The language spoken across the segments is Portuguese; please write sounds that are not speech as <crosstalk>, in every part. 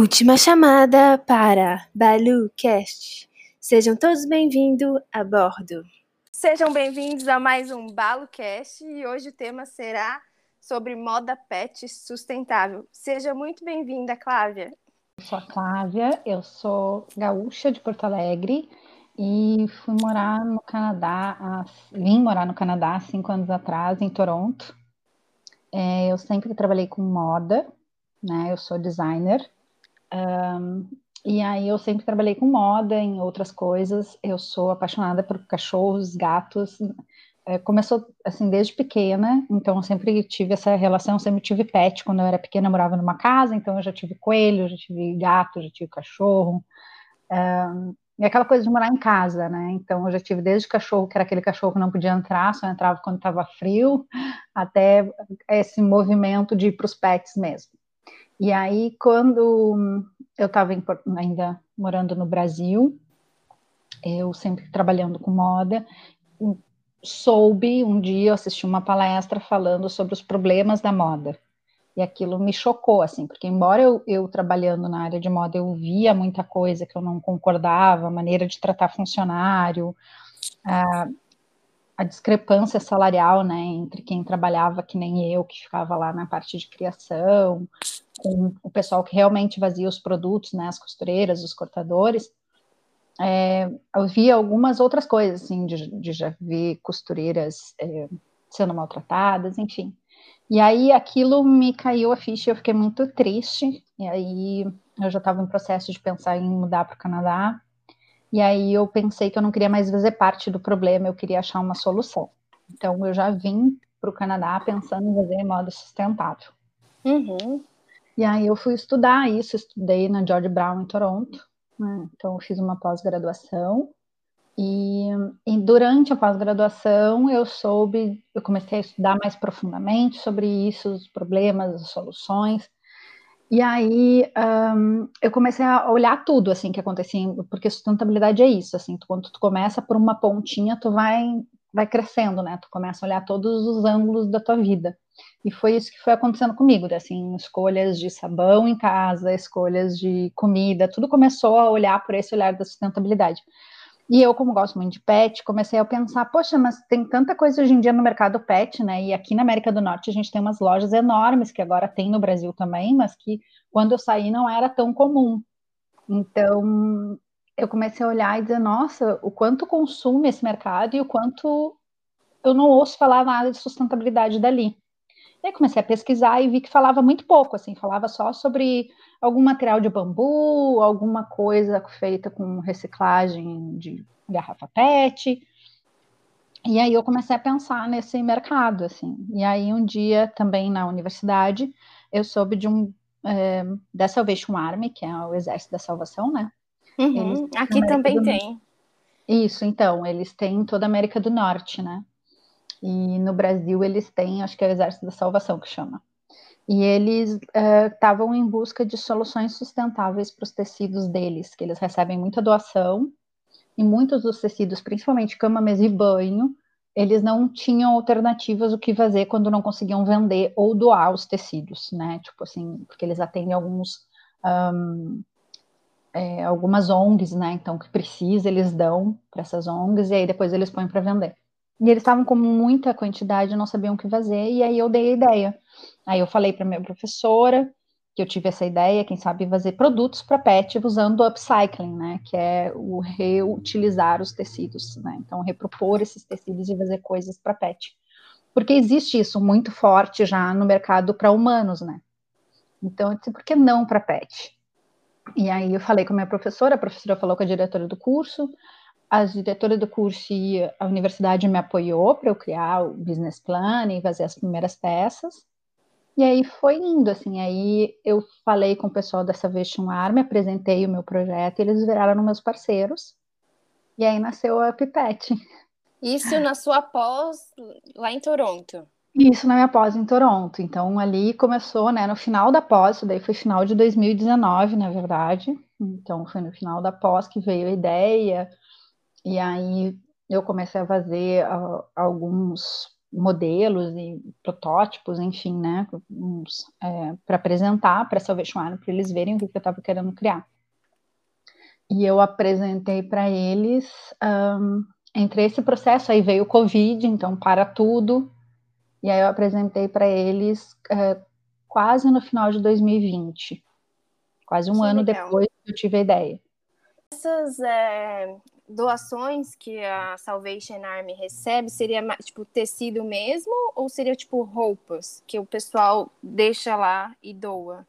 Última chamada para BaluCast. Sejam todos bem-vindos a bordo. Sejam bem-vindos a mais um BaloCast e hoje o tema será sobre moda pet sustentável. Seja muito bem-vinda, Clávia. Eu sou a Clávia, eu sou gaúcha de Porto Alegre e fui morar no Canadá, vim morar no Canadá há cinco anos atrás, em Toronto. É, eu sempre trabalhei com moda, né? Eu sou designer um, e aí eu sempre trabalhei com moda, em outras coisas. Eu sou apaixonada por cachorros, gatos. É, começou assim desde pequena, então eu sempre tive essa relação, sempre tive pet. Quando eu era pequena, eu morava numa casa, então eu já tive coelho, já tive gato, já tive cachorro. Um, e aquela coisa de morar em casa, né? Então eu já tive desde cachorro, que era aquele cachorro que não podia entrar, só entrava quando estava frio, até esse movimento de ir para os pets mesmo. E aí, quando eu estava ainda morando no Brasil, eu sempre trabalhando com moda, soube um dia, eu assisti uma palestra falando sobre os problemas da moda. E aquilo me chocou, assim, porque embora eu, eu trabalhando na área de moda, eu via muita coisa que eu não concordava, maneira de tratar funcionário, a, a discrepância salarial, né, entre quem trabalhava que nem eu, que ficava lá na parte de criação, com o pessoal que realmente vazia os produtos, né, as costureiras, os cortadores, é, eu vi algumas outras coisas, assim, de, de já ver costureiras é, sendo maltratadas, enfim. E aí aquilo me caiu a ficha, eu fiquei muito triste, e aí eu já estava em processo de pensar em mudar para o Canadá, e aí eu pensei que eu não queria mais fazer parte do problema, eu queria achar uma solução. Então eu já vim para o Canadá pensando em fazer moda sustentável. Uhum. E aí eu fui estudar isso, estudei na George Brown em Toronto, né? então eu fiz uma pós-graduação e, e, durante a pós-graduação eu soube, eu comecei a estudar mais profundamente sobre isso, os problemas, as soluções. E aí um, eu comecei a olhar tudo assim que acontecia, porque sustentabilidade é isso, assim, tu, quando tu começa por uma pontinha, tu vai vai crescendo, né? Tu começa a olhar todos os ângulos da tua vida. E foi isso que foi acontecendo comigo, assim, escolhas de sabão em casa, escolhas de comida, tudo começou a olhar por esse olhar da sustentabilidade. E eu, como gosto muito de pet, comecei a pensar, poxa, mas tem tanta coisa hoje em dia no mercado pet, né? E aqui na América do Norte a gente tem umas lojas enormes, que agora tem no Brasil também, mas que quando eu saí não era tão comum. Então, eu comecei a olhar e dizer, nossa, o quanto consome esse mercado e o quanto eu não ouço falar nada de sustentabilidade dali. E aí comecei a pesquisar e vi que falava muito pouco, assim, falava só sobre algum material de bambu, alguma coisa feita com reciclagem de garrafa PET. E aí eu comecei a pensar nesse mercado, assim. E aí um dia também na universidade eu soube de um é, da Salvation Army, que é o Exército da Salvação, né? Uhum. Aqui também tem. Isso, então, eles têm em toda a América do Norte, né? E no Brasil eles têm, acho que é o Exército da Salvação que chama. E eles estavam uh, em busca de soluções sustentáveis para os tecidos deles, que eles recebem muita doação, e muitos dos tecidos, principalmente cama, mesa e banho, eles não tinham alternativas o que fazer quando não conseguiam vender ou doar os tecidos, né? Tipo assim, porque eles atendem alguns um, é, algumas ONGs, né? Então, que precisa, eles dão para essas ONGs e aí depois eles põem para vender. E eles estavam com muita quantidade, não sabiam o que fazer, e aí eu dei a ideia. Aí eu falei para minha professora que eu tive essa ideia, quem sabe fazer produtos para pet usando o upcycling, né, que é o reutilizar os tecidos, né? Então repropor esses tecidos e fazer coisas para pet. Porque existe isso muito forte já no mercado para humanos, né? Então, eu disse, por que não para pet? E aí eu falei com a minha professora, a professora falou com a diretora do curso, a diretora do curso e a universidade me apoiou para eu criar o business plan e fazer as primeiras peças. E aí foi indo, assim, aí eu falei com o pessoal da Salvation Army, apresentei o meu projeto e eles viraram meus parceiros. E aí nasceu a Pipette. Isso na sua pós lá em Toronto? Isso na minha pós em Toronto. Então ali começou, né, no final da pós, isso daí foi final de 2019, na verdade. Então foi no final da pós que veio a ideia, e aí eu comecei a fazer uh, alguns modelos e protótipos, enfim, né, é, para apresentar para Salvation para eles verem o que eu estava querendo criar. E eu apresentei para eles, um, entre esse processo, aí veio o Covid, então para tudo, e aí eu apresentei para eles uh, quase no final de 2020, quase um que ano legal. depois que eu tive a ideia. Essas é, doações que a Salvation Army recebe seria tipo tecido mesmo ou seria tipo roupas que o pessoal deixa lá e doa?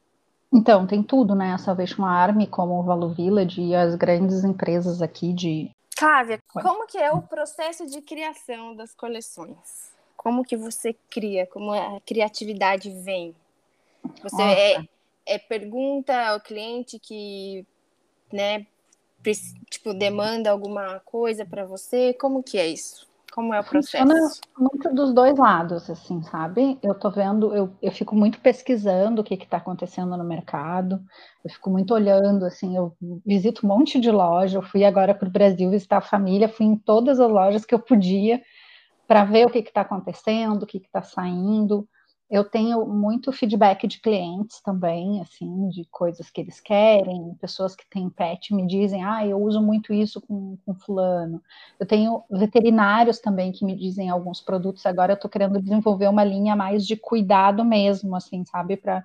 Então, tem tudo, né? A Salvation Army, como o Valo Village e as grandes empresas aqui de. Clávia, como que é o processo de criação das coleções? Como que você cria? Como a criatividade vem? Você é, é pergunta ao cliente que, né, tipo, demanda alguma coisa para você? Como que é isso? Como é o processo? Funciona muito dos dois lados, assim, sabe? Eu tô vendo, eu, eu fico muito pesquisando o que está acontecendo no mercado, eu fico muito olhando, assim, eu visito um monte de loja, eu fui agora para o Brasil visitar a família, fui em todas as lojas que eu podia para ver o que está acontecendo, o que está saindo. Eu tenho muito feedback de clientes também, assim, de coisas que eles querem, pessoas que têm pet me dizem, ah, eu uso muito isso com, com fulano. Eu tenho veterinários também que me dizem alguns produtos, agora eu estou querendo desenvolver uma linha mais de cuidado mesmo, assim, sabe, para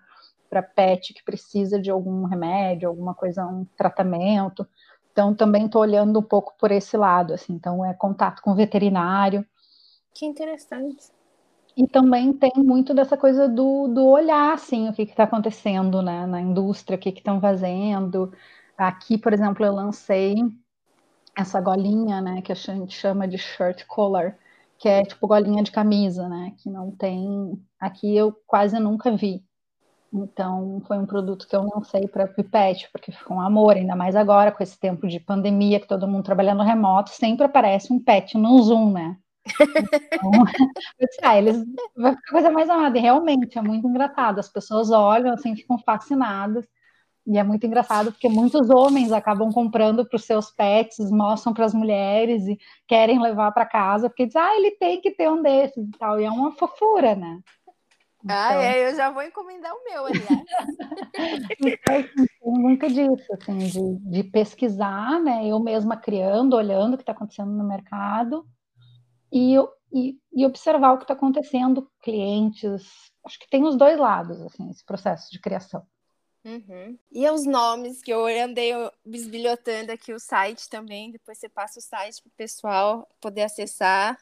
para pet que precisa de algum remédio, alguma coisa, um tratamento. Então, também estou olhando um pouco por esse lado, assim, então é contato com veterinário. Que interessante. E também tem muito dessa coisa do, do olhar, assim, o que está acontecendo né, na indústria, o que estão fazendo. Aqui, por exemplo, eu lancei essa golinha, né, que a gente chama de shirt collar, que é tipo golinha de camisa, né, que não tem, aqui eu quase nunca vi. Então, foi um produto que eu lancei para Pipette, porque ficou um amor, ainda mais agora, com esse tempo de pandemia, que todo mundo trabalhando remoto, sempre aparece um pet no Zoom, né? Então, ah, <laughs> eles vai ficar coisa mais amada. E realmente é muito engraçado. As pessoas olham assim, ficam fascinadas. E é muito engraçado porque muitos homens acabam comprando para os seus pets, mostram para as mulheres e querem levar para casa, porque dizem, ah, ele tem que ter um desses e tal. E é uma fofura, né? Ah, então... Ah, é, eu já vou encomendar o meu, aliás. <laughs> então, assim, tem muito disso, assim, de, de pesquisar, né? Eu mesma criando, olhando o que está acontecendo no mercado e, e, e observar o que está acontecendo, clientes. Acho que tem os dois lados, assim, esse processo de criação. Uhum. E os nomes que eu andei bisbilhotando aqui o site também, depois você passa o site para o pessoal poder acessar.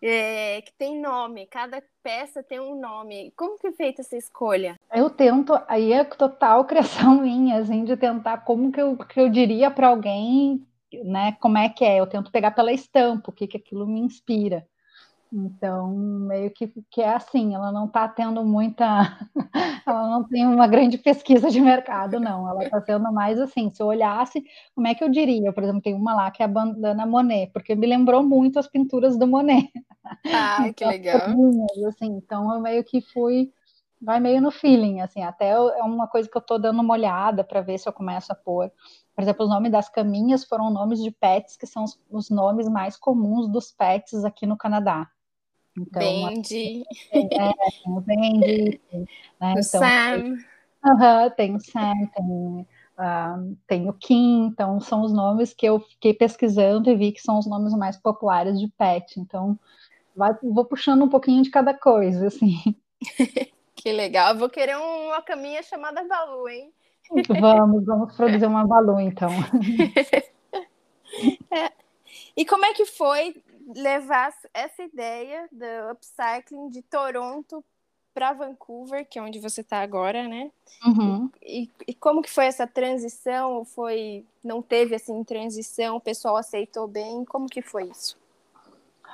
É, que tem nome, cada peça tem um nome. Como que é feita essa escolha? Eu tento, aí é total <laughs> criação minha, assim, de tentar como que eu, que eu diria para alguém né, como é que é? Eu tento pegar pela estampa, o que, que aquilo me inspira. Então, meio que, que é assim, ela não está tendo muita. <laughs> ela não tem uma grande pesquisa de mercado, não. Ela está sendo mais assim, se eu olhasse, como é que eu diria? Por exemplo, tem uma lá que é a bandana Monet, porque me lembrou muito as pinturas do Monet. Ah, <laughs> então, que legal. Assim, então, eu meio que fui. Vai meio no feeling, assim, até é uma coisa que eu estou dando uma olhada para ver se eu começo a pôr por exemplo, os nomes das caminhas foram nomes de pets que são os, os nomes mais comuns dos pets aqui no Canadá. Então, Bendy. É, tem o Bendy. Né? O então, Sam. Tem, uh tem o Sam, tem, uh, tem o Kim. Então, são os nomes que eu fiquei pesquisando e vi que são os nomes mais populares de pet. Então, vai, vou puxando um pouquinho de cada coisa, assim. <laughs> que legal. Eu vou querer uma caminha chamada Balu, hein? <laughs> Vamos, vamos produzir uma balu, então. <laughs> É. E como é que foi levar essa ideia do upcycling de Toronto para Vancouver, que é onde você está agora, né? Uhum. E, e, como que foi essa transição? Foi não teve assim transição? O pessoal aceitou bem? Como que foi isso?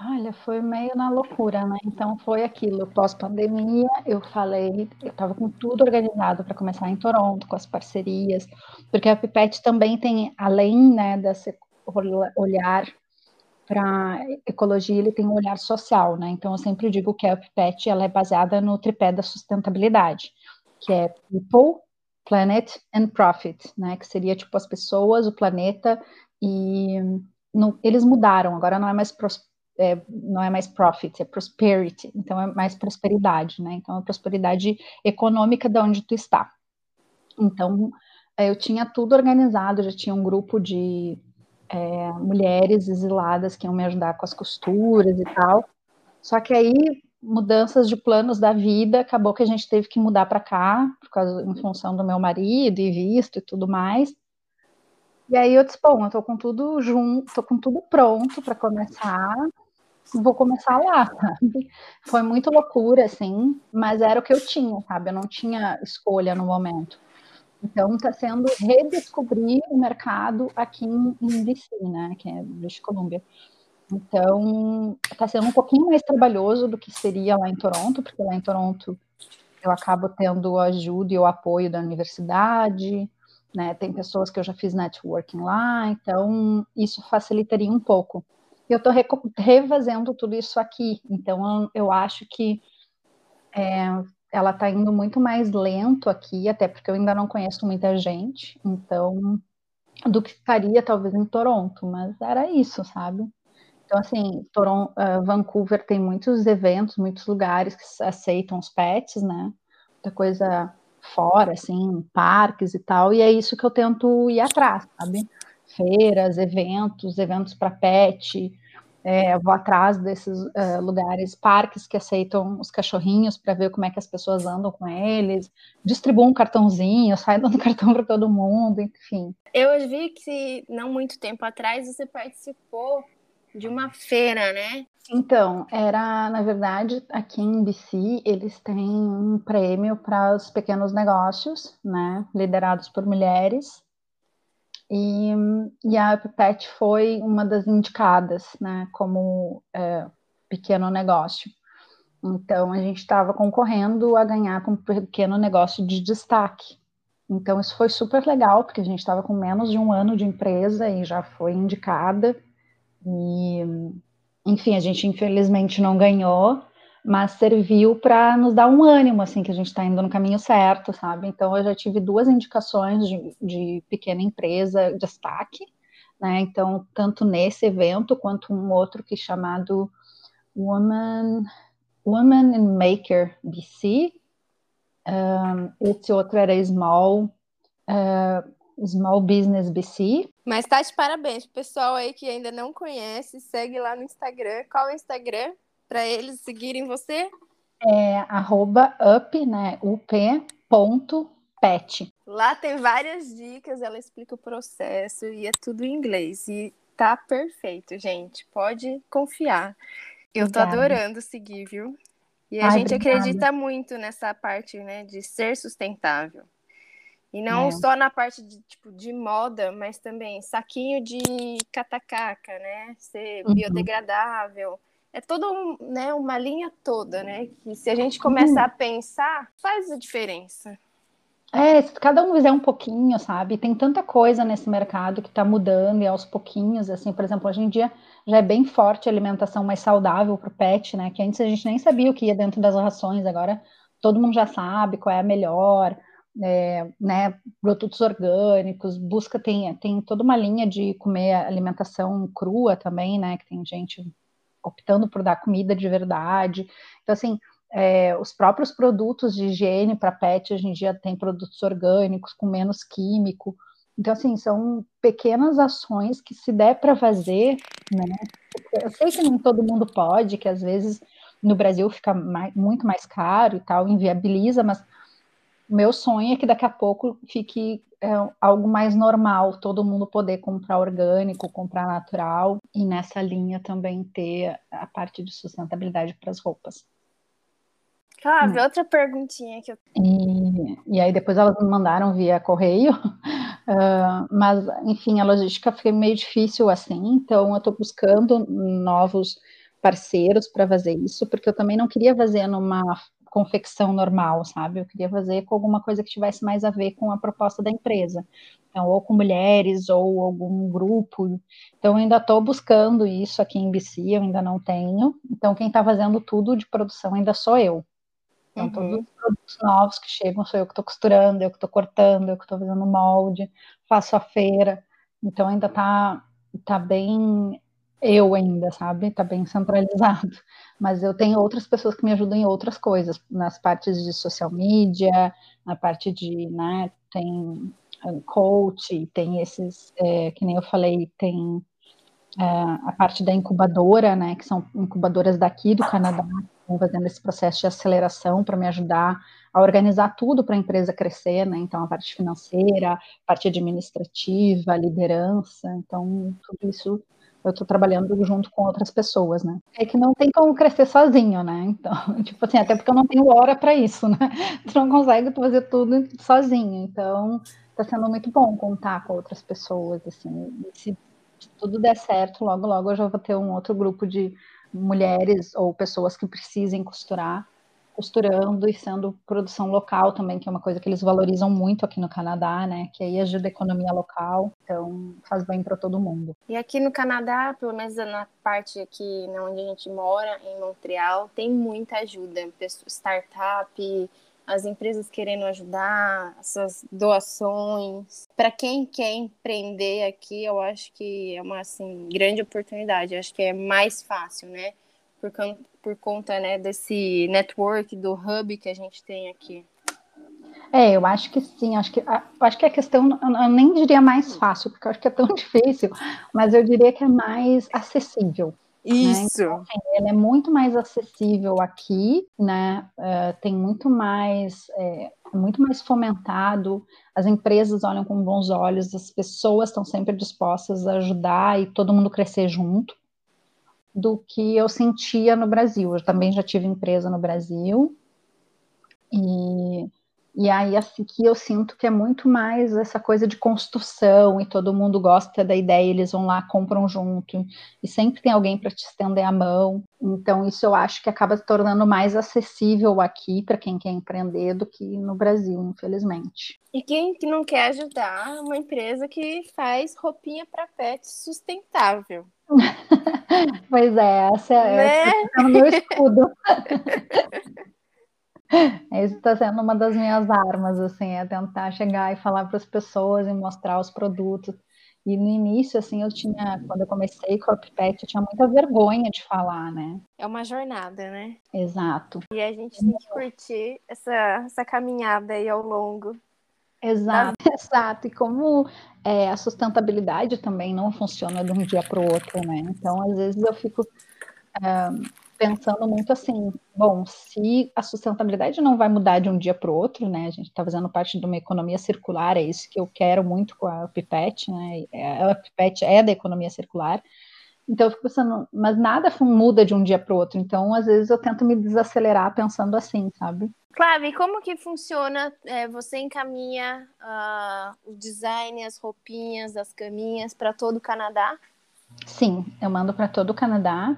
Olha, foi meio na loucura, né? Então foi aquilo, pós-pandemia, eu falei, eu estava com tudo organizado para começar em Toronto, com as parcerias, porque a Pipette também tem, além né, desse olhar para ecologia, ele tem um olhar social, né? Então eu sempre digo que a Pipette ela é baseada no tripé da sustentabilidade, que é people, planet and profit, né? Que seria tipo as pessoas, o planeta e no, eles mudaram, agora não é mais é, não é mais profit, é prosperity, então é mais prosperidade, né? Então, é prosperidade econômica de onde tu está. Então, é, eu tinha tudo organizado, já tinha um grupo de é, mulheres exiladas que iam me ajudar com as costuras e tal. Só que aí, mudanças de planos da vida, acabou que a gente teve que mudar para cá, por causa, em função do meu marido e visto e tudo mais. E aí eu disse, bom, eu tô com tudo junto, tô com tudo pronto para começar, vou começar lá, sabe? Foi muito loucura, assim, mas era o que eu tinha, sabe? Eu não tinha escolha no momento. Então, está sendo redescobrir o mercado aqui em, BC, né, que é British Columbia. Então, está sendo um pouquinho mais trabalhoso do que seria lá em Toronto, porque lá em Toronto eu acabo tendo ajuda e o apoio da universidade, né, tem pessoas que eu já fiz networking lá, então isso facilitaria um pouco. Eu estou refazendo tudo isso aqui, então eu, acho que é, ela está indo muito mais lento aqui, até porque eu ainda não conheço muita gente, então do que estaria talvez em Toronto, mas era isso, sabe? Então, assim, Toronto, uh, Vancouver tem muitos eventos, muitos lugares que aceitam os pets, né? Muita coisa fora, assim, parques e tal, e é isso que eu tento ir atrás, sabe? Feiras, eventos, eventos para pet, é, vou atrás desses uh, lugares, parques que aceitam os cachorrinhos para ver como é que as pessoas andam com eles, distribuo um cartãozinho, <laughs> sai dando cartão para todo mundo, enfim. Eu vi que não muito tempo atrás você participou de uma feira, né? Então, era, na verdade, aqui em BC, eles têm um prêmio para os pequenos negócios, né, liderados por mulheres, e, e a Pet foi uma das indicadas, né, como é, pequeno negócio. Então, a gente estava concorrendo a ganhar como pequeno negócio de destaque. Então, isso foi super legal, porque a gente estava com menos de um ano de empresa e já foi indicada. E, enfim, a gente infelizmente não ganhou, mas serviu para nos dar um ânimo, assim, que a gente está indo no caminho certo, sabe? Então, eu já tive duas indicações de, de pequena empresa de destaque, né? Então, tanto nesse evento quanto um outro que é chamado Woman, Woman in Maker BC. Um, esse outro era Small, uh, Small Business BC. Mas tá de parabéns, pessoal aí que ainda não conhece, segue lá no Instagram. Qual é o Instagram? Para eles seguirem você? É arroba up, né? up.pet. Lá tem várias dicas, ela explica o processo e é tudo em inglês. E tá perfeito, gente. Pode confiar. Eu tô adorando seguir, viu? E a Ai, gente obrigada. acredita muito nessa parte, né, de ser sustentável. E não é. só na parte de, tipo, de moda, mas também saquinho de catacaca, né? Ser uhum. biodegradável é todo né, uma linha toda, né? Que se a gente começar hum. a pensar, faz a diferença. É, se cada um fizer um pouquinho, sabe? Tem tanta coisa nesse mercado que está mudando e aos pouquinhos, assim, por exemplo, hoje em dia já é bem forte a alimentação mais saudável para o pet, né? Que antes a gente nem sabia o que ia dentro das rações, agora todo mundo já sabe qual é a melhor, é, né? Produtos orgânicos, busca, tem, tem toda uma linha de comer alimentação crua também, né? Que tem gente optando por dar comida de verdade. Então, assim, é, os próprios produtos de higiene para pet hoje em dia tem produtos orgânicos com menos químico. Então, assim, são pequenas ações que se der para fazer, né? Eu sei que nem todo mundo pode, que às vezes no Brasil fica mais, muito mais caro e tal, inviabiliza, mas meu sonho é que daqui a pouco fique é, algo mais normal, todo mundo poder comprar orgânico, comprar natural, e nessa linha também ter a parte de sustentabilidade para as roupas. Flávia, hum. outra perguntinha que eu e, e aí depois elas me mandaram via correio, uh, <laughs> mas enfim, a logística foi meio difícil assim, então eu estou buscando novos parceiros para fazer isso, porque eu também não queria fazer numa confecção normal, sabe? Eu queria fazer com alguma coisa que tivesse mais a ver com a proposta da empresa. Então, ou com mulheres, ou algum grupo. Então, eu ainda estou buscando isso aqui em BC, eu ainda não tenho. Então, quem está fazendo tudo de produção ainda sou eu. Então, uhum. todos os produtos novos que chegam sou eu que estou costurando, eu que estou cortando, eu que estou fazendo molde, faço a feira. Então, ainda está tá bem eu ainda, sabe? Tá bem centralizado. <laughs> Mas eu tenho outras pessoas que me ajudam em outras coisas, nas partes de social media, na parte de, né, tem ah, coach, tem esses, é, que nem eu falei, tem é, a parte da incubadora, né, que são incubadoras daqui do Canadá, estão fazendo esse processo de aceleração para me ajudar a organizar tudo para a empresa crescer, né? Então a parte financeira, parte administrativa, liderança, então tudo isso eu estou trabalhando junto com outras pessoas, né? É que não tem como crescer sozinho, né? Então, <laughs> tipo assim, até porque eu não tenho hora para isso, né? <laughs> Tu não consegue fazer tudo sozinho. Então, está sendo muito bom contar com outras pessoas, assim. Se tudo der certo, logo logo eu já vou ter um outro grupo de mulheres ou pessoas que precisem costurar costurando e sendo produção local também, que é uma coisa que eles valorizam muito aqui no Canadá, né? Que aí ajuda a economia local, então faz bem para todo mundo. E aqui no Canadá, pelo menos na parte aqui onde a gente mora, em Montreal, tem muita ajuda, startup, as empresas querendo ajudar, essas doações. Para quem quer empreender aqui, eu acho que é uma assim, grande oportunidade. Eu acho que é mais fácil, né? Por, por conta né, desse network, do hub que a gente tem aqui. É, eu acho que sim, acho que, acho que a questão, eu nem diria mais fácil, porque eu acho que é tão <laughs> difícil, mas eu diria que é mais acessível. Né? Isso. Né? Então, assim, ele é muito mais acessível aqui, né? Uh, tem muito mais, é, muito mais fomentado. As empresas olham com bons olhos, as pessoas estão sempre dispostas a ajudar e todo mundo crescer junto. Do que eu sentia no Brasil. Eu também já tive empresa no Brasil e e aí, assim, que eu sinto que é muito mais essa coisa de construção e todo mundo gosta da ideia, eles vão lá, compram junto, e sempre tem alguém para te estender a mão. Então, isso eu acho que acaba se tornando mais acessível aqui para quem quer empreender do que no Brasil, infelizmente. E quem que não quer ajudar uma empresa que faz roupinha para pet sustentável? <laughs> pois é, essa, é, né? é o meu escudo. <laughs> Isso está sendo uma das minhas armas, assim, é tentar chegar e falar para as pessoas e mostrar os produtos. E no início, assim, eu tinha, quando eu comecei com a Pipette, eu tinha muita vergonha de falar, né? É uma jornada, né? Exato. E a gente tem que curtir essa, essa caminhada aí ao longo. Exato, <laughs> exato. E como é, a sustentabilidade também não funciona de um dia para o outro, né? Então, às vezes eu fico. É, pensando muito assim, bom, se a sustentabilidade não vai mudar de um dia para o outro, né? A gente está fazendo parte de uma economia circular, é isso que eu quero muito com a Pipette, né? É, a Pipette é da economia circular. Então eu fico pensando, mas nada muda de um dia para o outro. Então, às vezes, eu tento me desacelerar pensando assim, sabe? Claro, e como que funciona? É, você encaminha uh, o design, as roupinhas, as caminhas para todo o Canadá? Sim, eu mando para todo o Canadá.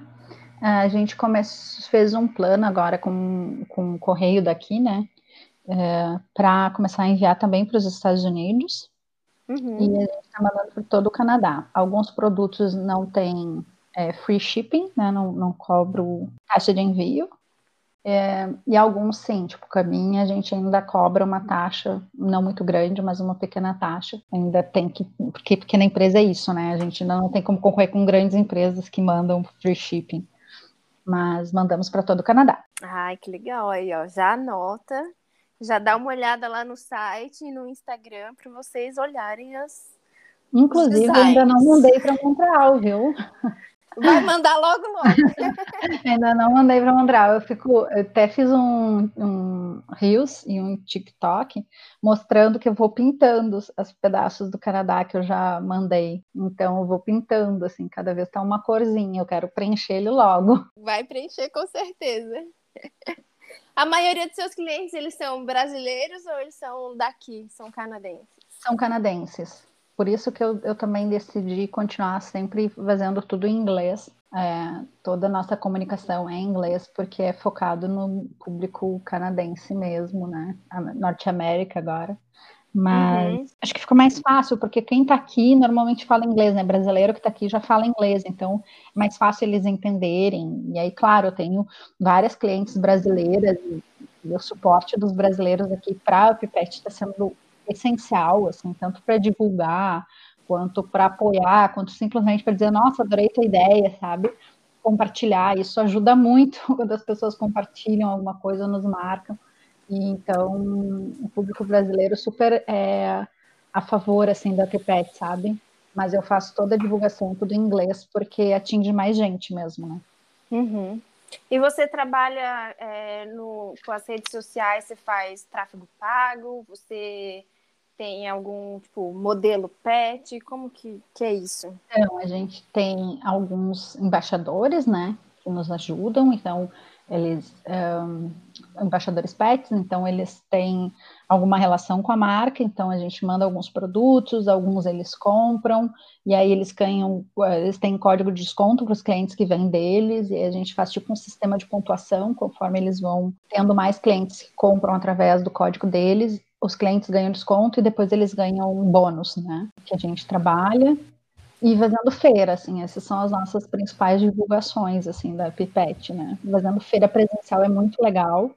A gente come... fez um plano agora com, com o correio daqui, né? É, para começar a enviar também para os Estados Unidos. Uhum. E a gente está mandando para todo o Canadá. Alguns produtos não têm é, free shipping, né? Não, não cobro taxa de envio. É, e alguns sim, tipo caminho, a gente ainda cobra uma taxa, não muito grande, mas uma pequena taxa. Ainda tem que, porque pequena empresa é isso, né? A gente ainda não tem como concorrer com grandes empresas que mandam free shipping mas mandamos para todo o Canadá. Ai, que legal aí, ó. Já anota, já dá uma olhada lá no site e no Instagram para vocês olharem as. Inclusive, ainda não mandei para Montreal, viu? Vai mandar logo, logo. <laughs> Ainda não mandei para Montreal. Eu fico, eu até fiz um, um Reels e um TikTok mostrando que eu vou pintando os, os pedaços do Canadá que eu já mandei. Então eu vou pintando, assim, cada vez tá uma corzinha. Eu quero preencher ele logo. Vai preencher com certeza. A maioria dos seus clientes, eles são brasileiros ou eles são daqui, são canadenses? São canadenses. Por isso que eu, eu também decidi continuar sempre fazendo tudo em inglês. É, toda a nossa comunicação é em inglês, porque é focado no público canadense mesmo, né? Norte América agora. Mas uhum. acho que fica mais fácil, porque quem está aqui normalmente fala inglês, né? Brasileiro que está aqui já fala inglês, então é mais fácil eles entenderem. E aí, claro, eu tenho várias clientes brasileiras e, e o suporte dos brasileiros aqui para o Pipette está sendo essencial, assim, tanto para divulgar quanto para apoiar, quanto simplesmente para dizer, nossa, adorei tua ideia, sabe? Compartilhar, isso ajuda muito <laughs> quando as pessoas compartilham alguma coisa, nos marcam. Então, o público brasileiro super é, a favor, assim, da TPET, sabe? Mas eu faço toda a divulgação, tudo em inglês, porque atinge mais gente mesmo, né? Uhum. E você trabalha é, no, com as redes sociais, você faz tráfego pago, você tem algum tipo modelo pet? Como que, que é isso? Então, a gente tem alguns embaixadores, né, que nos ajudam, então eles um, embaixadores pets, então eles têm alguma relação com a marca, então a gente manda alguns produtos, alguns eles compram, e aí eles ganham, eles têm código de desconto para os clientes que vêm deles, e a gente faz tipo um sistema de pontuação, conforme eles vão tendo mais clientes que compram através do código deles, os clientes ganham desconto e depois eles ganham um bônus, né? Que a gente trabalha e fazendo feira, assim, essas são as nossas principais divulgações, assim, da Pipete, né? Fazendo feira presencial é muito legal,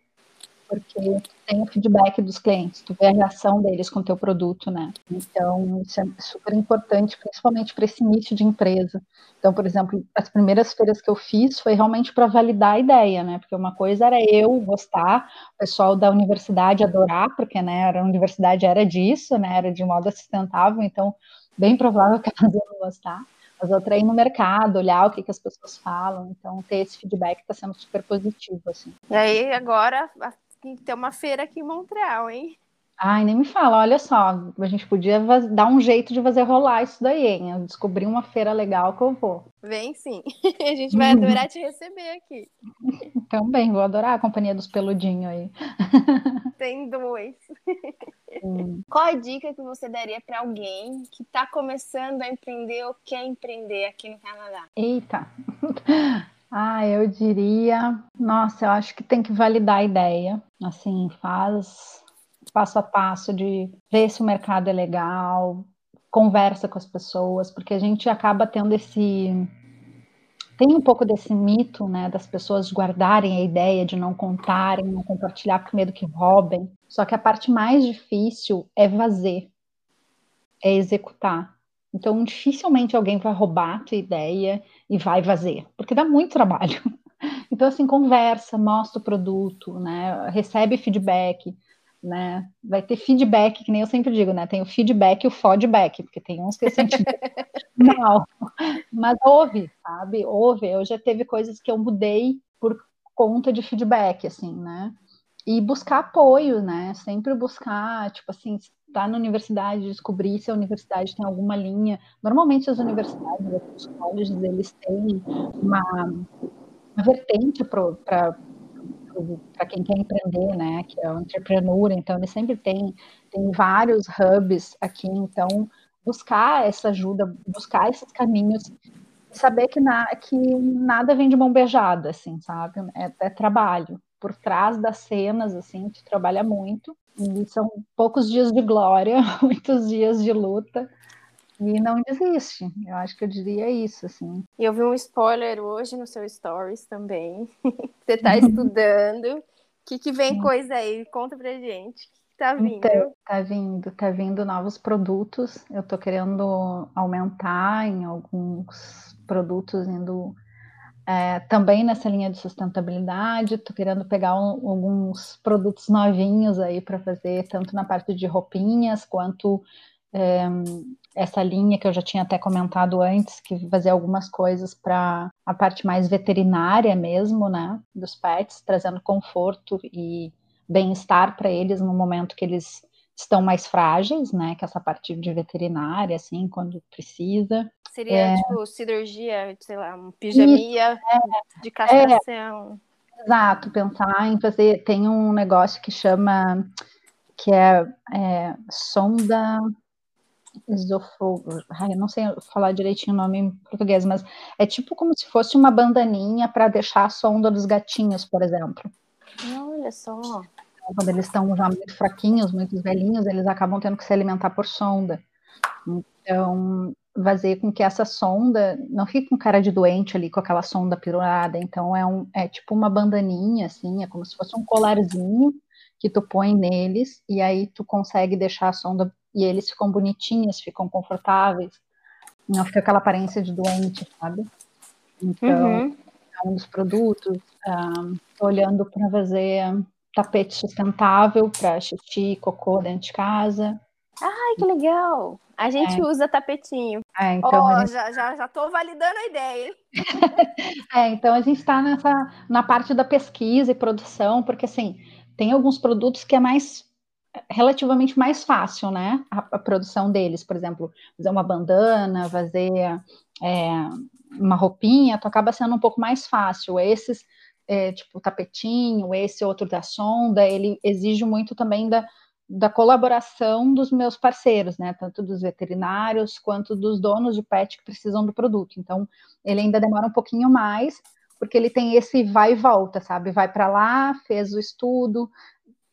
porque tem o feedback dos clientes, tu vê a reação deles com o teu produto, né? Então, isso é super importante, principalmente para esse nicho de empresa. Então, por exemplo, as primeiras feiras que eu fiz foi realmente para validar a ideia, né? Porque uma coisa era eu gostar, o pessoal da universidade adorar, porque, né, a universidade era disso, né? Era de moda sustentável, então bem provável que elas <laughs> iam gostar. Mas outra é ir no mercado, olhar o que, que as pessoas falam. Então, ter esse feedback está sendo super positivo, assim. E aí, agora, tem que ter uma feira aqui em Montreal, hein? Ai, nem me fala, olha só, a gente podia dar um jeito de fazer rolar isso daí, hein? Eu descobri uma feira legal que eu vou. Vem sim, <laughs> a gente vai adorar te receber aqui. <laughs> Também, vou adorar a companhia dos peludinhos aí. <laughs> Tem dois. Hum. Qual a dica que você daria para alguém que está começando a empreender ou quer empreender aqui no Canadá? Eita! Ah, eu diria, nossa, eu acho que tem que validar a ideia. Assim, faz passo a passo de ver se o mercado é legal, conversa com as pessoas, porque a gente acaba tendo esse tem um pouco desse mito, né, das pessoas guardarem a ideia, de não contarem, não compartilhar por medo que roubem. Só que a parte mais difícil é fazer, é executar. Então, dificilmente alguém vai roubar a tua ideia e vai fazer, porque dá muito trabalho. <laughs> Então, assim, conversa, mostra o produto, né, recebe feedback, né? Vai ter feedback, que nem eu sempre digo, né? Tem o feedback e o feedback, porque tem uns que sentem <laughs> mal. Mas ouve, sabe? Ouve. Eu já teve coisas que eu mudei por conta de feedback, assim, né? E buscar apoio, né? Sempre buscar, tipo assim, tá na universidade, descobrir se a universidade tem alguma linha. Normalmente as universidades, os colleges, eles têm uma, uma vertente para para quem quer empreender, né, que é o entrepreneur, então ele sempre tem, tem vários hubs aqui, então buscar essa ajuda, buscar esses caminhos, saber que, na, que nada vem de mão beijada, assim, sabe, é, é trabalho, por trás das cenas, assim, te trabalha muito, e são poucos dias de glória, <laughs> muitos dias de luta, e não desiste. Eu acho que eu diria isso, assim. Eu vi um spoiler hoje no seu stories também. <laughs> Você está estudando. O que, que vem Sim. coisa aí? Conta pra gente. O que tá vindo? Então, tá vindo, tá vindo novos produtos. Eu tô querendo aumentar em alguns produtos indo é, também nessa linha de sustentabilidade. Tô querendo pegar um, alguns produtos novinhos aí para fazer, tanto na parte de roupinhas quanto é, essa linha que eu já tinha até comentado antes, que fazer algumas coisas para a parte mais veterinária mesmo, né, dos pets, trazendo conforto e bem-estar para eles no momento que eles estão mais frágeis, né, que essa parte de veterinária, assim, quando precisa. Seria, é... tipo, cirurgia, sei lá, um pijaminha é, de castração. É, exato, pensar em fazer, tem um negócio que chama, que é, é sonda Esofo... Ai, eu não sei falar direitinho o nome em português, mas é tipo como se fosse uma bandaninha para deixar a sonda dos gatinhos, por exemplo. Olha só. Quando eles estão já muito fraquinhos, muito velhinhos, eles acabam tendo que se alimentar por sonda. Então, fazer com que essa sonda não fique com cara de doente ali com aquela sonda pirulada. Então, é, um, é tipo uma bandaninha, assim, é como se fosse um colarzinho que tu põe neles, e aí tu consegue deixar a sonda e eles ficam bonitinhos, ficam confortáveis, não fica aquela aparência de doente, sabe? Então, uhum. é um dos produtos. Um, olhando para fazer tapete sustentável para xixi cocô dentro de casa. Ai, que legal! A gente é. usa tapetinho. É, então oh, gente... já, já, já tô validando a ideia, hein? <laughs> é, então a gente está nessa na parte da pesquisa e produção, porque assim, tem alguns produtos que é mais relativamente mais fácil, né? A, a produção deles, por exemplo, fazer uma bandana, fazer é, uma roupinha, tu acaba sendo um pouco mais fácil. Esses, é, tipo, tapetinho, esse outro da sonda, ele exige muito também da, da colaboração dos meus parceiros, né? Tanto dos veterinários quanto dos donos de pet que precisam do produto. Então, ele ainda demora um pouquinho mais, porque ele tem esse vai e volta, sabe? Vai para lá, fez o estudo,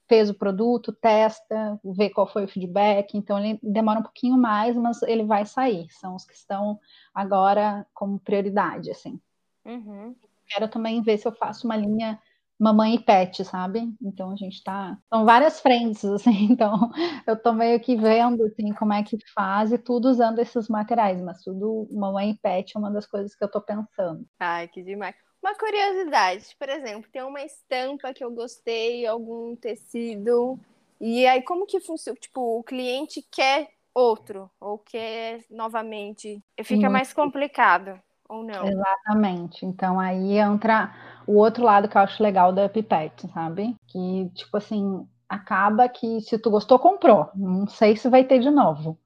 fez o produto, testa, vê qual foi o feedback. Então, ele demora um pouquinho mais, mas ele vai sair. São os que estão agora como prioridade, assim. Uhum. Quero também ver se eu faço uma linha mamãe e pet, sabe? Então a gente tá. São várias frentes, <laughs> assim, então eu tô meio que vendo assim, como é que faz e tudo usando esses materiais, mas tudo mamãe e pet é uma das coisas que eu tô pensando. Ai, que demais. Uma curiosidade, por exemplo, tem uma estampa que eu gostei, algum tecido, e aí como que funciona? Tipo, o cliente quer outro, ou quer novamente, fica mais complicado ou não? Exatamente. Então aí entra o outro lado que eu acho legal da Pipette, sabe? Que, tipo assim, acaba que se tu gostou, comprou. Não sei se vai ter de novo.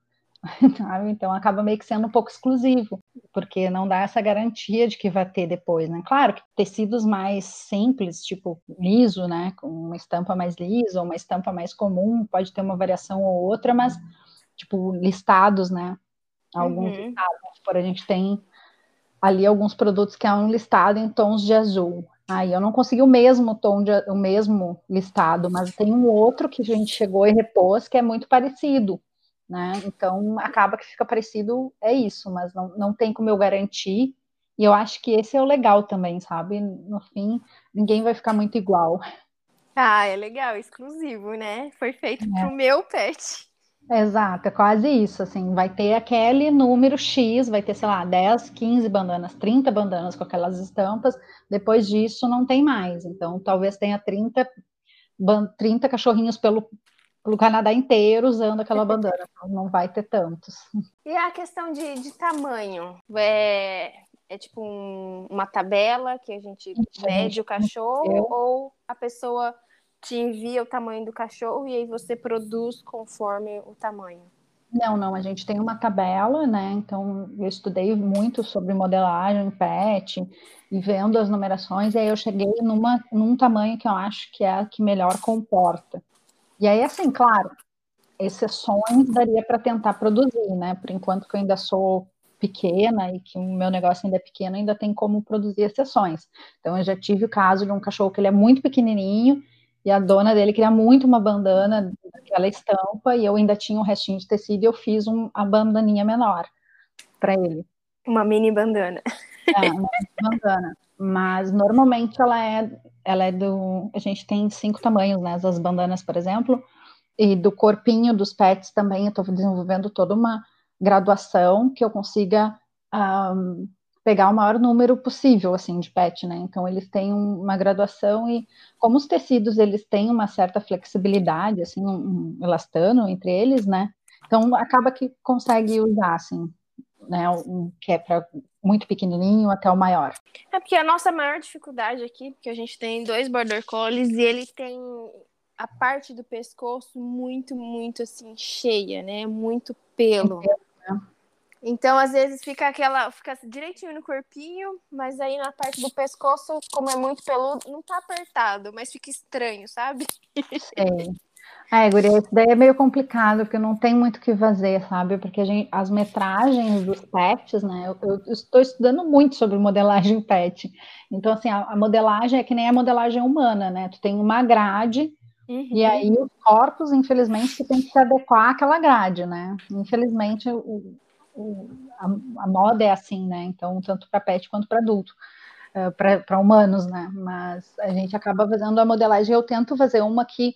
<laughs> Então acaba meio que sendo um pouco exclusivo, porque não dá essa garantia de que vai ter depois, né? Claro que tecidos mais simples, tipo liso, né? Com uma estampa mais lisa ou uma estampa mais comum, pode ter uma variação ou outra, mas tipo listados, né? Alguns uhum. listados, por a gente tem ali alguns produtos que é um listado em tons de azul. Aí eu não consegui o mesmo tom, de, o mesmo listado, mas tem um outro que a gente chegou e repôs que é muito parecido, né? Então acaba que fica parecido, é isso, mas não, não tem como eu garantir. E eu acho que esse é o legal também, sabe? No fim, ninguém vai ficar muito igual. Ah, é legal, exclusivo, né? Foi feito é. pro meu pet. Exato, é quase isso, assim, vai ter aquele número X, vai ter, sei lá, 10, 15 bandanas, 30 bandanas com aquelas estampas, depois disso não tem mais, então talvez tenha 30, 30 cachorrinhos pelo, pelo Canadá inteiro usando aquela bandana, então <laughs> não vai ter tantos. E a questão de, de tamanho, é, é tipo um, uma tabela que a gente mede o cachorro, ou a pessoa te envia o tamanho do cachorro e aí você produz conforme o tamanho. Não, não, a gente tem uma tabela, né? Então eu estudei muito sobre modelagem pet e vendo as numerações, e aí eu cheguei numa, num tamanho que eu acho que é a que melhor comporta. E aí, assim, claro, exceções daria para tentar produzir, né? Por enquanto que eu ainda sou pequena e que o meu negócio ainda é pequeno, ainda tem como produzir exceções. Então eu já tive o caso de um cachorro que ele é muito pequenininho e a dona dele queria muito uma bandana daquela estampa, e eu ainda tinha um restinho de tecido, e eu fiz um, a bandaninha menor para ele. Uma mini bandana. É, uma mini bandana. Mas normalmente ela é, ela é do. A gente tem cinco tamanhos, né? As bandanas, por exemplo, e do corpinho dos pets também, eu estou desenvolvendo toda uma graduação que eu consiga um, pegar o maior número possível, assim, de pet, né? Então, eles têm uma graduação e, como os tecidos, eles têm uma certa flexibilidade, assim, um, elastano entre eles, né? Então, acaba que consegue usar, assim, né? Um que é para muito pequenininho até o maior. É porque a nossa maior dificuldade aqui, porque a gente tem dois border collies e ele tem a parte do pescoço muito, muito, assim, cheia, né? Muito pelo. Né? Então, às vezes, fica aquela. Fica direitinho no corpinho, mas aí na parte do pescoço, como é muito peludo, não tá apertado, mas fica estranho, sabe? Sei. É, Guria, isso daí é meio complicado, porque não tem muito o que fazer, sabe? Porque gente, as metragens dos pets, né? Eu, eu, estou estudando muito sobre modelagem pet. Então, assim, a, a, modelagem é que nem a modelagem humana, né? Tu tem uma grade, uhum. e aí os corpos, infelizmente, tem que se adequar àquela grade, né? Infelizmente, o, a, a, moda é assim, né? Então, tanto para pet quanto para adulto, uh, para humanos, né? Mas a gente acaba fazendo a modelagem. Eu tento fazer uma que,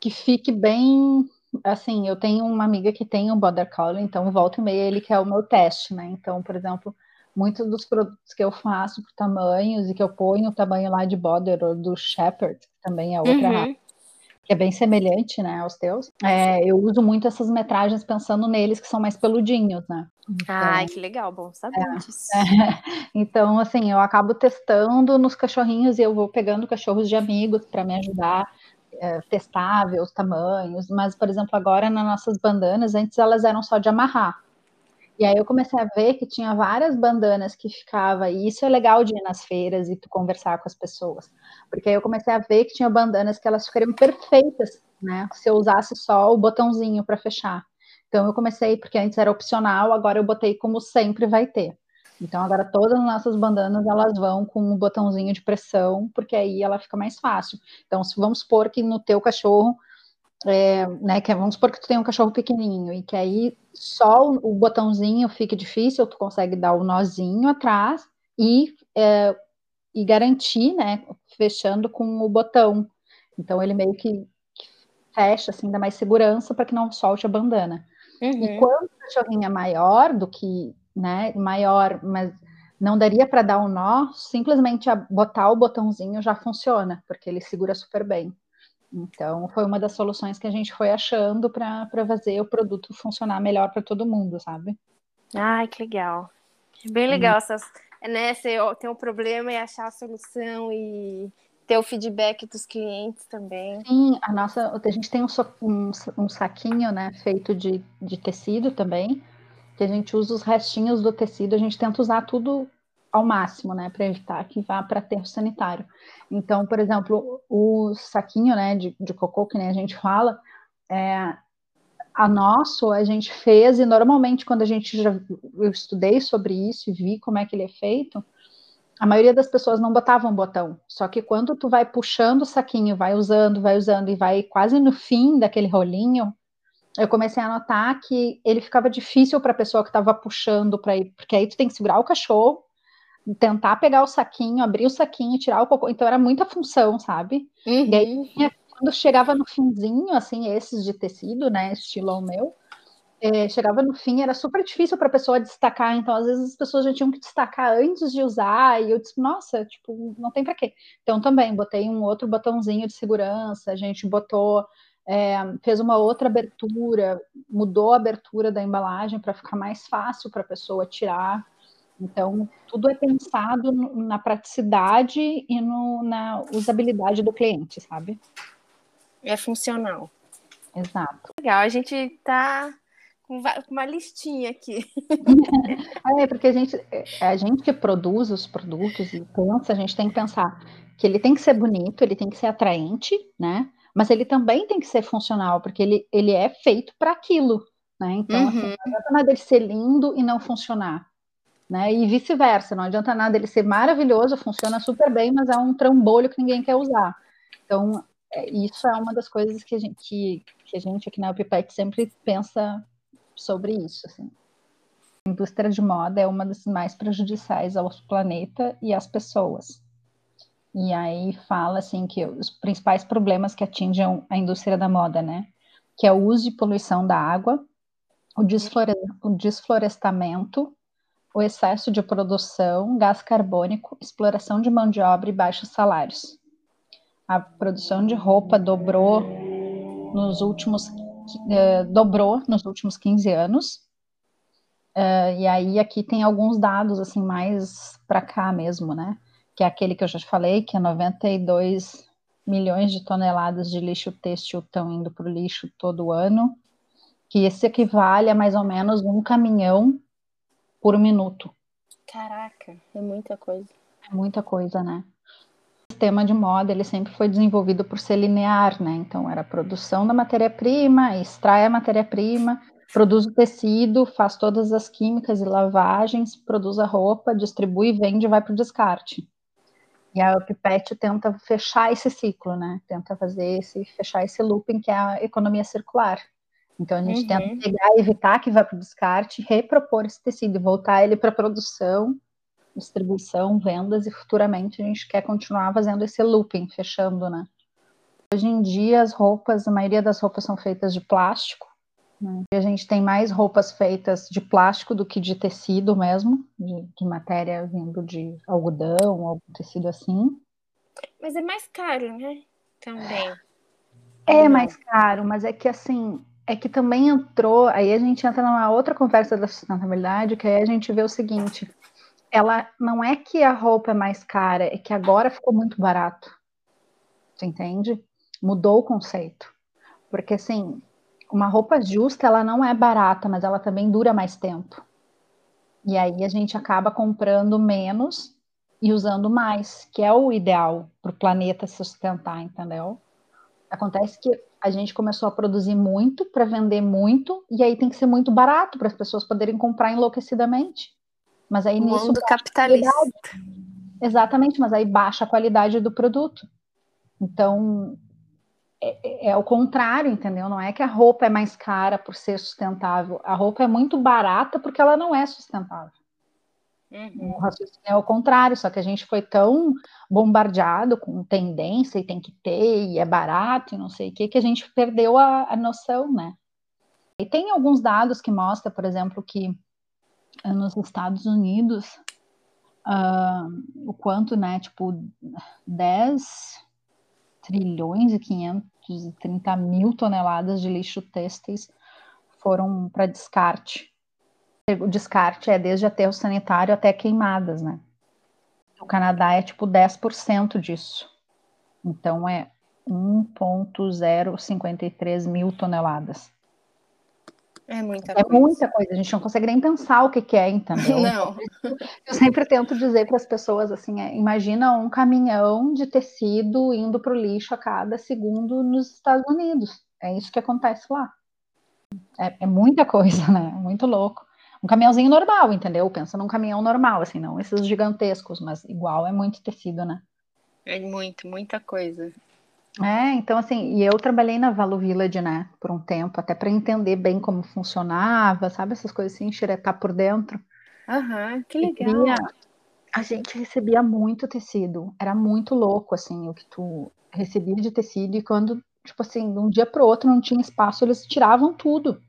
que fique bem assim, eu tenho uma amiga que tem um Border Collie, então volta e meia ele quer o meu teste, né? Então, por exemplo, muitos dos produtos que eu faço por tamanhos e que eu ponho o tamanho lá de Border ou do Shepherd, que também é outra uhum. raça, que é bem semelhante, né, aos teus. É, eu uso muito essas metragens pensando neles que são mais peludinhos, né? Então, Ai, que legal, bom saber é, disso. É. <laughs> Então, assim, eu acabo testando nos cachorrinhos e eu vou pegando cachorros de amigos para me ajudar é, testar, ver os tamanhos, mas, por exemplo, agora nas nossas bandanas, antes elas eram só de amarrar. E aí eu comecei a ver que tinha várias bandanas que ficava, e isso é legal de ir nas feiras e tu conversar com as pessoas. Porque aí eu comecei a ver que tinha bandanas que elas ficariam perfeitas, né? Se eu usasse só o botãozinho para fechar. Então eu comecei, porque antes era opcional, agora eu botei como sempre vai ter. Então agora todas as nossas bandanas elas vão com um botãozinho de pressão, porque aí ela fica mais fácil. Então se vamos supor que no teu cachorro, é, né, que é, vamos supor que tu tem um cachorro pequenininho e que aí só o, botãozinho fica difícil, tu consegue dar o nozinho atrás e é, e garantir, né, fechando com o botão. Então ele meio que, fecha, assim, dá mais segurança para que não solte a bandana. Uhum. E quando o cachorrinho é maior do que né, maior, mas não daria para dar um nó, simplesmente botar o botãozinho já funciona, porque ele segura super bem. Então, foi uma das soluções que a gente foi achando para fazer o produto funcionar melhor para todo mundo, sabe? Ai, que legal. Bem legal hum. essas, né? Você tem um problema e achar a solução e ter o feedback dos clientes também. Sim, a nossa, a gente tem um, um, um saquinho, né, feito de, de tecido também, que a gente usa os restinhos do tecido, a gente tenta usar tudo ao máximo, né, para evitar que vá para aterro sanitário. Então, por exemplo, o saquinho, né, de, de cocô, que nem a gente fala, é, a nosso a gente fez, e normalmente quando a gente já, eu estudei sobre isso e vi como é que ele é feito, a maioria das pessoas não botavam botão, só que quando tu vai puxando o saquinho, vai usando, vai usando, e vai quase no fim daquele rolinho, eu comecei a notar que ele ficava difícil para a pessoa que estava puxando para ir, porque aí tu tem que segurar o cachorro, tentar pegar o saquinho, abrir o saquinho, tirar o cocô, então era muita função, sabe? Uhum. E aí, uhum. quando chegava no finzinho, assim, esses de tecido, né, estilo o meu, é, chegava no fim, era super difícil para a pessoa destacar, então às vezes as pessoas já tinham que destacar antes de usar, e eu disse, nossa, tipo, não tem para quê. Então também botei um outro botãozinho de segurança, a gente botou é, fez uma outra abertura, mudou a abertura da embalagem para ficar mais fácil para a pessoa tirar. Então, tudo é pensado na praticidade e no, na usabilidade do cliente, sabe? É funcional. Exato. Legal, a gente está com uma listinha aqui. <laughs> é, porque a gente, é, a gente que produz os produtos e pensa, a gente tem que pensar que ele tem que ser bonito, ele tem que ser atraente, né? mas ele também tem que ser funcional, porque ele, ele é feito para aquilo, né? Então, assim, uhum. assim, não adianta nada ele ser lindo e não funcionar, né? E vice-versa, não adianta nada ele ser maravilhoso, funciona super bem, mas é um trambolho que ninguém quer usar. Então, é, isso é uma das coisas que a gente, que, que a gente aqui na UPPET sempre pensa sobre isso, assim. A indústria de moda é uma das mais prejudiciais ao planeta e às pessoas. E aí fala assim que os principais problemas que atingem a indústria da moda, né? Que é o uso e poluição da água, o, desflore o desflorestamento, o excesso de produção, gás carbônico, exploração de mão de obra e baixos salários. A produção de roupa dobrou nos últimos uh, dobrou nos últimos 15 anos. Uh, e aí aqui tem alguns dados assim mais para cá mesmo, né? que é aquele que eu já falei, que é 92 milhões de toneladas de lixo têxtil estão indo para o lixo todo ano, que esse equivale a mais ou menos um caminhão por minuto. Caraca, é muita coisa. É muita coisa, né? O sistema de moda, ele sempre foi desenvolvido por ser linear, né? Então, era a produção da matéria-prima, extrai a matéria-prima, produz o tecido, faz todas as químicas e lavagens, produz a roupa, distribui, vende e vai para o descarte. E a UpPet tenta fechar esse ciclo, né? Tenta fazer esse, fechar esse looping que é a economia circular. Então a gente uhum. tenta pegar, evitar que vá para o descarte, repropor esse tecido, voltar ele para produção, distribuição, vendas e futuramente a gente quer continuar fazendo esse looping, fechando, né? Hoje em dia, as roupas, a maioria das roupas são feitas de plástico. Né? A gente tem mais roupas feitas de plástico do que de tecido mesmo, de, de matéria vindo de algodão, algum tecido assim. Mas é mais caro, né? Também. É mais caro, mas é que assim, é que também entrou, aí a gente entra numa outra conversa da sustentabilidade, que aí a gente vê o seguinte, ela não é que a roupa é mais cara, é que agora ficou muito barato. Tu entende? Mudou o conceito. Porque assim, uma roupa justa, ela não é barata, mas ela também dura mais tempo. E aí a gente acaba comprando menos e usando mais, que é o ideal para o planeta se sustentar, entendeu? Acontece que a gente começou a produzir muito para vender muito, e aí tem que ser muito barato para as pessoas poderem comprar enlouquecidamente. Mas aí o nisso. Mundo capitalista. Exatamente, mas aí baixa a qualidade do produto. Então, é, é, é, o contrário, entendeu? Não é que a roupa é mais cara por ser sustentável. A roupa é muito barata porque ela não é sustentável. Uhum. O raciocínio é o contrário, só que a gente foi tão bombardeado com tendência e tem que ter, e é barato, e não sei o que, que a gente perdeu a, a noção, né? E tem alguns dados que mostram, por exemplo, que nos Estados Unidos, uh, o quanto, né, tipo, 10 trilhões e 530 mil toneladas de lixo têxteis foram para descarte. O descarte é desde aterro sanitário até queimadas, né? O Canadá é tipo 10% disso. Então é 1,053 mil toneladas. É muita é coisa. muita coisa, a gente não consegue nem pensar o que, que é, entendeu? <laughs> Não. <laughs> Eu sempre tento dizer para as pessoas assim: é, imagina um caminhão de tecido indo para o lixo a cada segundo nos Estados Unidos. É isso que acontece lá. É, é muita coisa, né? Muito louco. Um caminhãozinho normal, entendeu? Pensa num caminhão normal, assim, não esses gigantescos, mas igual é muito tecido, né? É muito, muita coisa. É, então assim, e eu trabalhei na Valo Village, né, por um tempo, até para entender bem como funcionava, sabe, essas coisas assim, xeretar por dentro. Aham, uhum, que legal. Queria, a gente recebia muito tecido, era muito louco, assim, o que tu recebia de tecido, e quando, tipo assim, de um dia pro outro não tinha espaço, eles tiravam tudo.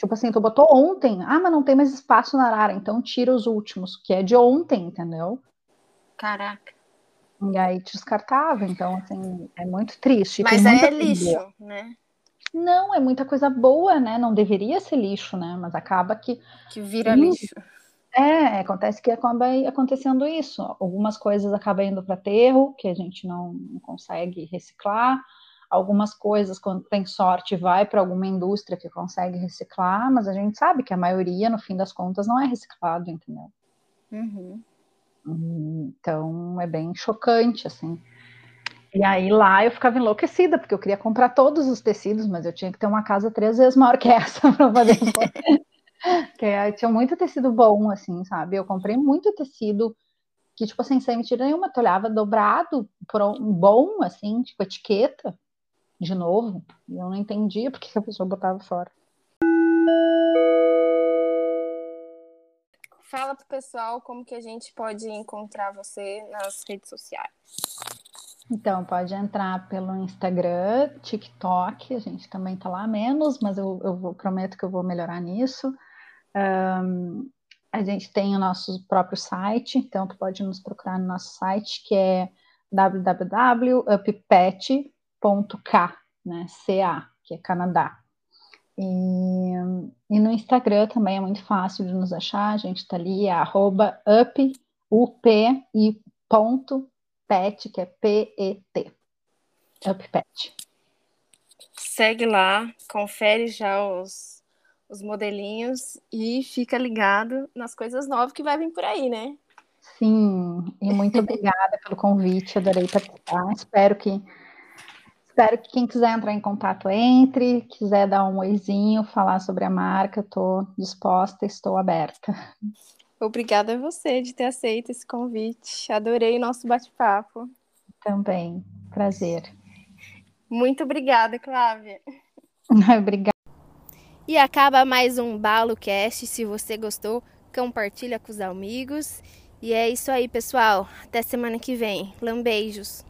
Tipo assim, tu botou ontem, ah, mas não tem mais espaço na arara, então tira os últimos, que é de ontem, entendeu? Caraca. E aí descartava, então, assim, é muito triste. Mas é lixo, boa. né? Não, é muita coisa boa, né? Não deveria ser lixo, né? Mas acaba que. Que vira lixo. É, acontece que acaba acontecendo isso. Algumas coisas acabam indo para aterro, que a gente não consegue reciclar. Algumas coisas, quando tem sorte, vai para alguma indústria que consegue reciclar, mas a gente sabe que a maioria, no fim das contas, não é reciclado, entendeu? Uhum. Então é bem chocante, assim. E aí lá eu ficava enlouquecida, porque eu queria comprar todos os tecidos, mas eu tinha que ter uma casa três vezes maior que essa <laughs> para fazer. porque tinha muito tecido bom, assim, sabe? Eu comprei muito tecido que, tipo assim, sem mentira nenhuma, tu olhava dobrado, um bom, assim, tipo etiqueta, de novo. E eu não entendia porque a pessoa botava fora. Fala pro pessoal como que a gente pode encontrar você nas redes sociais. Então, pode entrar pelo Instagram, TikTok, a gente também tá lá menos, mas eu, eu vou, prometo que eu vou melhorar nisso. Um, a gente tem o nosso próprio site, então tu pode nos procurar no nosso site, que é www.uppet.k, né, CA, que é Canadá. E, e, no Instagram também é muito fácil de nos achar, a gente está ali, é arroba up, up e ponto pet, que é P-E-T, uppet. Segue lá, confere já os, os modelinhos e fica ligado nas coisas novas que vai vir por aí, né? Sim, e muito <laughs> obrigada pelo convite, adorei participar, espero que Espero que quem quiser entrar em contato entre, quiser dar um oizinho, falar sobre a marca, estou disposta, estou aberta. Obrigada a você de ter aceito esse convite. Adorei o nosso bate-papo. Também, prazer. Muito obrigada, Clávia. <laughs> obrigada. E acaba mais um Balo Cast. Se você gostou, compartilha com os amigos. E é isso aí, pessoal. Até semana que vem. Lambeijos.